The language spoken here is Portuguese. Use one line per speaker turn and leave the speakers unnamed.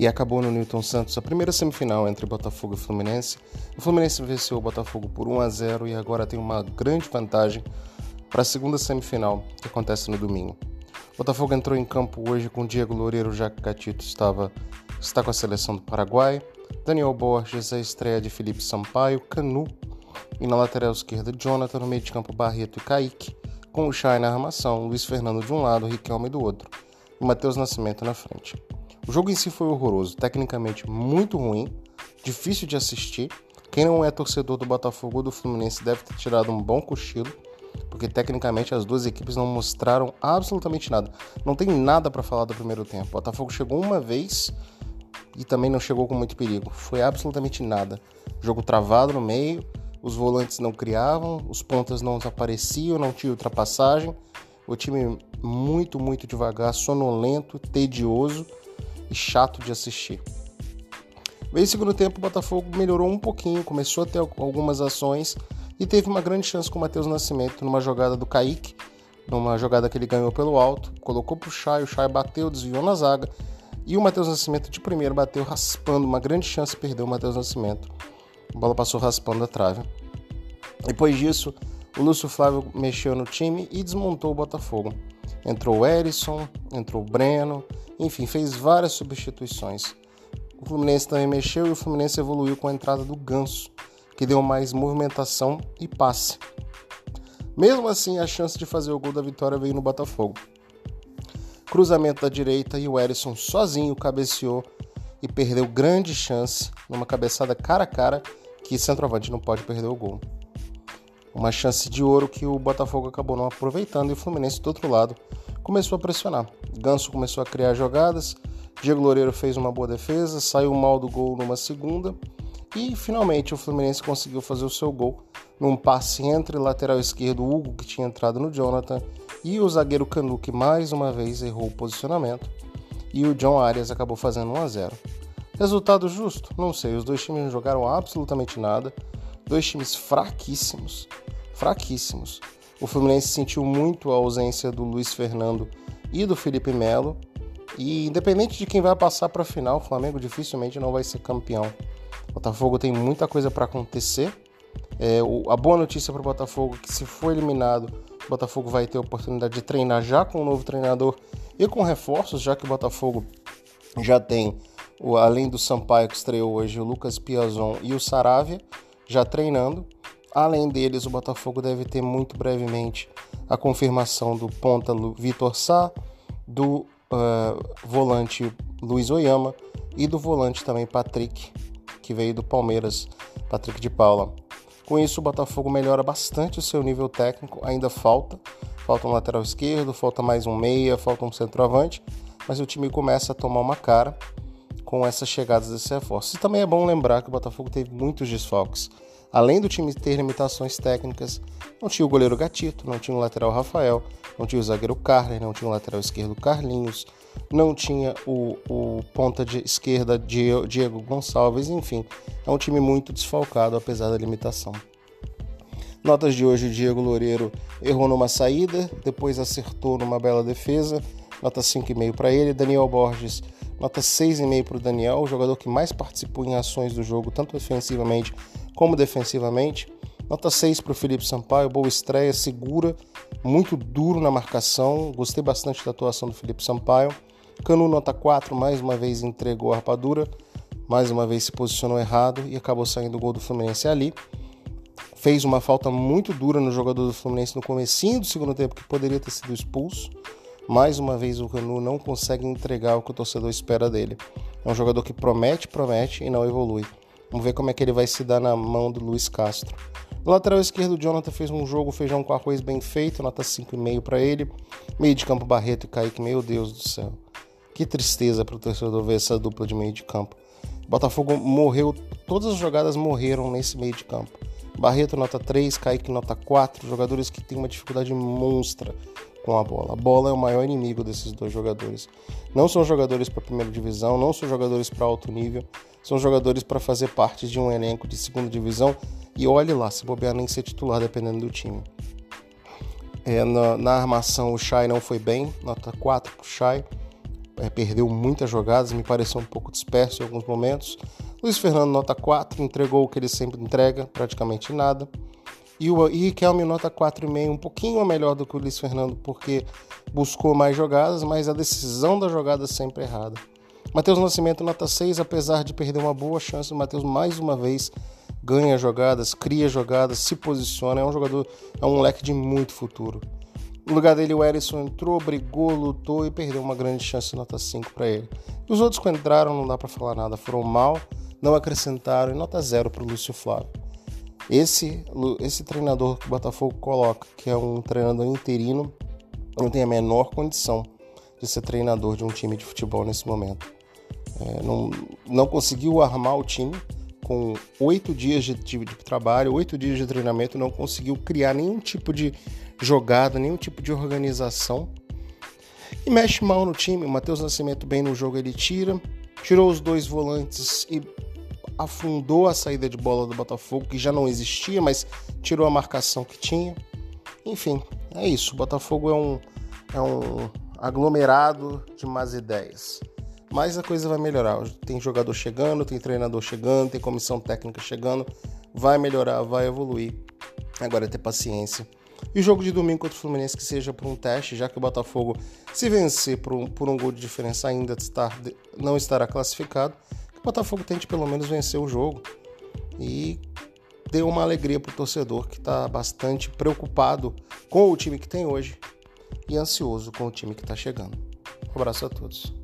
e acabou no Newton Santos a primeira semifinal entre Botafogo e Fluminense. O Fluminense venceu o Botafogo por 1 a 0 e agora tem uma grande vantagem para a segunda semifinal que acontece no domingo. O Botafogo entrou em campo hoje com Diego Loureiro, já que Catito estava, está com a seleção do Paraguai, Daniel Borges, a estreia de Felipe Sampaio, Canu e na lateral esquerda Jonathan, no meio de campo Barreto e Kaique, com o Chay na armação, Luiz Fernando de um lado, Riquelme do outro e Matheus Nascimento na frente. O jogo em si foi horroroso, tecnicamente muito ruim, difícil de assistir. Quem não é torcedor do Botafogo ou do Fluminense deve ter tirado um bom cochilo, porque tecnicamente as duas equipes não mostraram absolutamente nada. Não tem nada para falar do primeiro tempo. O Botafogo chegou uma vez e também não chegou com muito perigo. Foi absolutamente nada. Jogo travado no meio, os volantes não criavam, os pontas não apareciam, não tinha ultrapassagem. O time muito, muito devagar, sonolento, tedioso e chato de assistir. O segundo tempo, o Botafogo melhorou um pouquinho, começou a ter algumas ações e teve uma grande chance com o Matheus Nascimento numa jogada do Kaique, numa jogada que ele ganhou pelo alto, colocou pro Chay, o Chay bateu, desviou na zaga e o Matheus Nascimento de primeiro bateu raspando, uma grande chance perdeu o Matheus Nascimento. A bola passou raspando a trave. Depois disso, o Lúcio Flávio mexeu no time e desmontou o Botafogo. Entrou o Erisson, entrou o Breno, enfim, fez várias substituições. O Fluminense também mexeu e o Fluminense evoluiu com a entrada do Ganso, que deu mais movimentação e passe. Mesmo assim, a chance de fazer o gol da vitória veio no Botafogo. Cruzamento da direita e o Erisson sozinho cabeceou e perdeu grande chance numa cabeçada cara a cara que centroavante não pode perder o gol. Uma chance de ouro que o Botafogo acabou não aproveitando e o Fluminense do outro lado começou a pressionar. Ganso começou a criar jogadas, Diego Loureiro fez uma boa defesa, saiu mal do gol numa segunda e finalmente o Fluminense conseguiu fazer o seu gol num passe entre lateral esquerdo Hugo, que tinha entrado no Jonathan, e o zagueiro Canu, que mais uma vez errou o posicionamento, e o John Arias acabou fazendo 1 a 0. Resultado justo? Não sei, os dois times não jogaram absolutamente nada, dois times fraquíssimos, fraquíssimos. O Fluminense sentiu muito a ausência do Luiz Fernando e do Felipe Melo. E independente de quem vai passar para a final, o Flamengo dificilmente não vai ser campeão. O Botafogo tem muita coisa para acontecer. É, o, a boa notícia para o Botafogo é que se for eliminado, o Botafogo vai ter a oportunidade de treinar já com o novo treinador e com reforços, já que o Botafogo já tem, o, além do Sampaio que estreou hoje, o Lucas Piazon e o Saravia já treinando. Além deles, o Botafogo deve ter muito brevemente a confirmação do ponta Vitor Sá, do uh, volante Luiz Oyama e do volante também Patrick, que veio do Palmeiras, Patrick de Paula. Com isso, o Botafogo melhora bastante o seu nível técnico, ainda falta, falta um lateral esquerdo, falta mais um meia, falta um centroavante, mas o time começa a tomar uma cara com essas chegadas desse reforço. E também é bom lembrar que o Botafogo teve muitos desfalques. Além do time ter limitações técnicas, não tinha o goleiro Gatito, não tinha o lateral Rafael, não tinha o zagueiro Carler, não tinha o lateral esquerdo Carlinhos, não tinha o, o ponta de esquerda Diego Gonçalves, enfim, é um time muito desfalcado apesar da limitação. Notas de hoje: o Diego Loureiro errou numa saída, depois acertou numa bela defesa, nota 5,5 para ele. Daniel Borges, nota 6,5 para o Daniel, o jogador que mais participou em ações do jogo, tanto ofensivamente como defensivamente. Nota 6 para o Felipe Sampaio, boa estreia, segura, muito duro na marcação. Gostei bastante da atuação do Felipe Sampaio. Canu, nota 4, mais uma vez entregou a rapadura, mais uma vez se posicionou errado e acabou saindo o gol do Fluminense ali. Fez uma falta muito dura no jogador do Fluminense no comecinho do segundo tempo, que poderia ter sido expulso. Mais uma vez o Canu não consegue entregar o que o torcedor espera dele. É um jogador que promete, promete e não evolui. Vamos ver como é que ele vai se dar na mão do Luiz Castro. No lateral esquerdo, o Jonathan fez um jogo feijão com arroz bem feito, nota 5,5 para ele. Meio de campo, Barreto e Kaique, meu Deus do céu. Que tristeza para o torcedor ver essa dupla de meio de campo. Botafogo morreu, todas as jogadas morreram nesse meio de campo. Barreto nota 3, Kaique nota 4, jogadores que têm uma dificuldade monstra com a bola. A bola é o maior inimigo desses dois jogadores. Não são jogadores para primeira divisão, não são jogadores para alto nível, são jogadores para fazer parte de um elenco de segunda divisão e olhe lá, se bobear nem ser titular dependendo do time. É, na, na, armação o Shai não foi bem, nota 4 para o Shai. é, perdeu muitas jogadas, me pareceu um pouco disperso em alguns momentos. Luiz Fernando, nota 4, entregou o que ele sempre entrega, praticamente nada. E o Riquelme, nota 4,5, um pouquinho melhor do que o Luiz Fernando, porque buscou mais jogadas, mas a decisão da jogada sempre errada. Matheus Nascimento, nota 6, apesar de perder uma boa chance, o Matheus mais uma vez ganha jogadas, cria jogadas, se posiciona, é um jogador, é um moleque de muito futuro. No lugar dele, o Erisson entrou, brigou, lutou e perdeu uma grande chance, nota 5 para ele. Os outros que entraram, não dá para falar nada, foram mal, não acrescentaram e nota 0 para o Lúcio Flávio. Esse, esse treinador que o Botafogo coloca, que é um treinador interino, não tem a menor condição de ser treinador de um time de futebol nesse momento. É, não, não conseguiu armar o time com oito dias de, de, de trabalho, oito dias de treinamento, não conseguiu criar nenhum tipo de jogada, nenhum tipo de organização. E mexe mal no time. O Matheus Nascimento bem no jogo ele tira, tirou os dois volantes e afundou a saída de bola do Botafogo, que já não existia, mas tirou a marcação que tinha. Enfim, é isso. O Botafogo é um, é um aglomerado de más ideias. Mas a coisa vai melhorar. Tem jogador chegando, tem treinador chegando, tem comissão técnica chegando. Vai melhorar, vai evoluir. Agora é ter paciência e o jogo de domingo contra o Fluminense que seja por um teste, já que o Botafogo, se vencer por um, por um gol de diferença, ainda estar, não estará classificado, o Botafogo tente pelo menos vencer o jogo e dê uma alegria para o torcedor que está bastante preocupado com o time que tem hoje e ansioso com o time que está chegando. Um abraço a todos.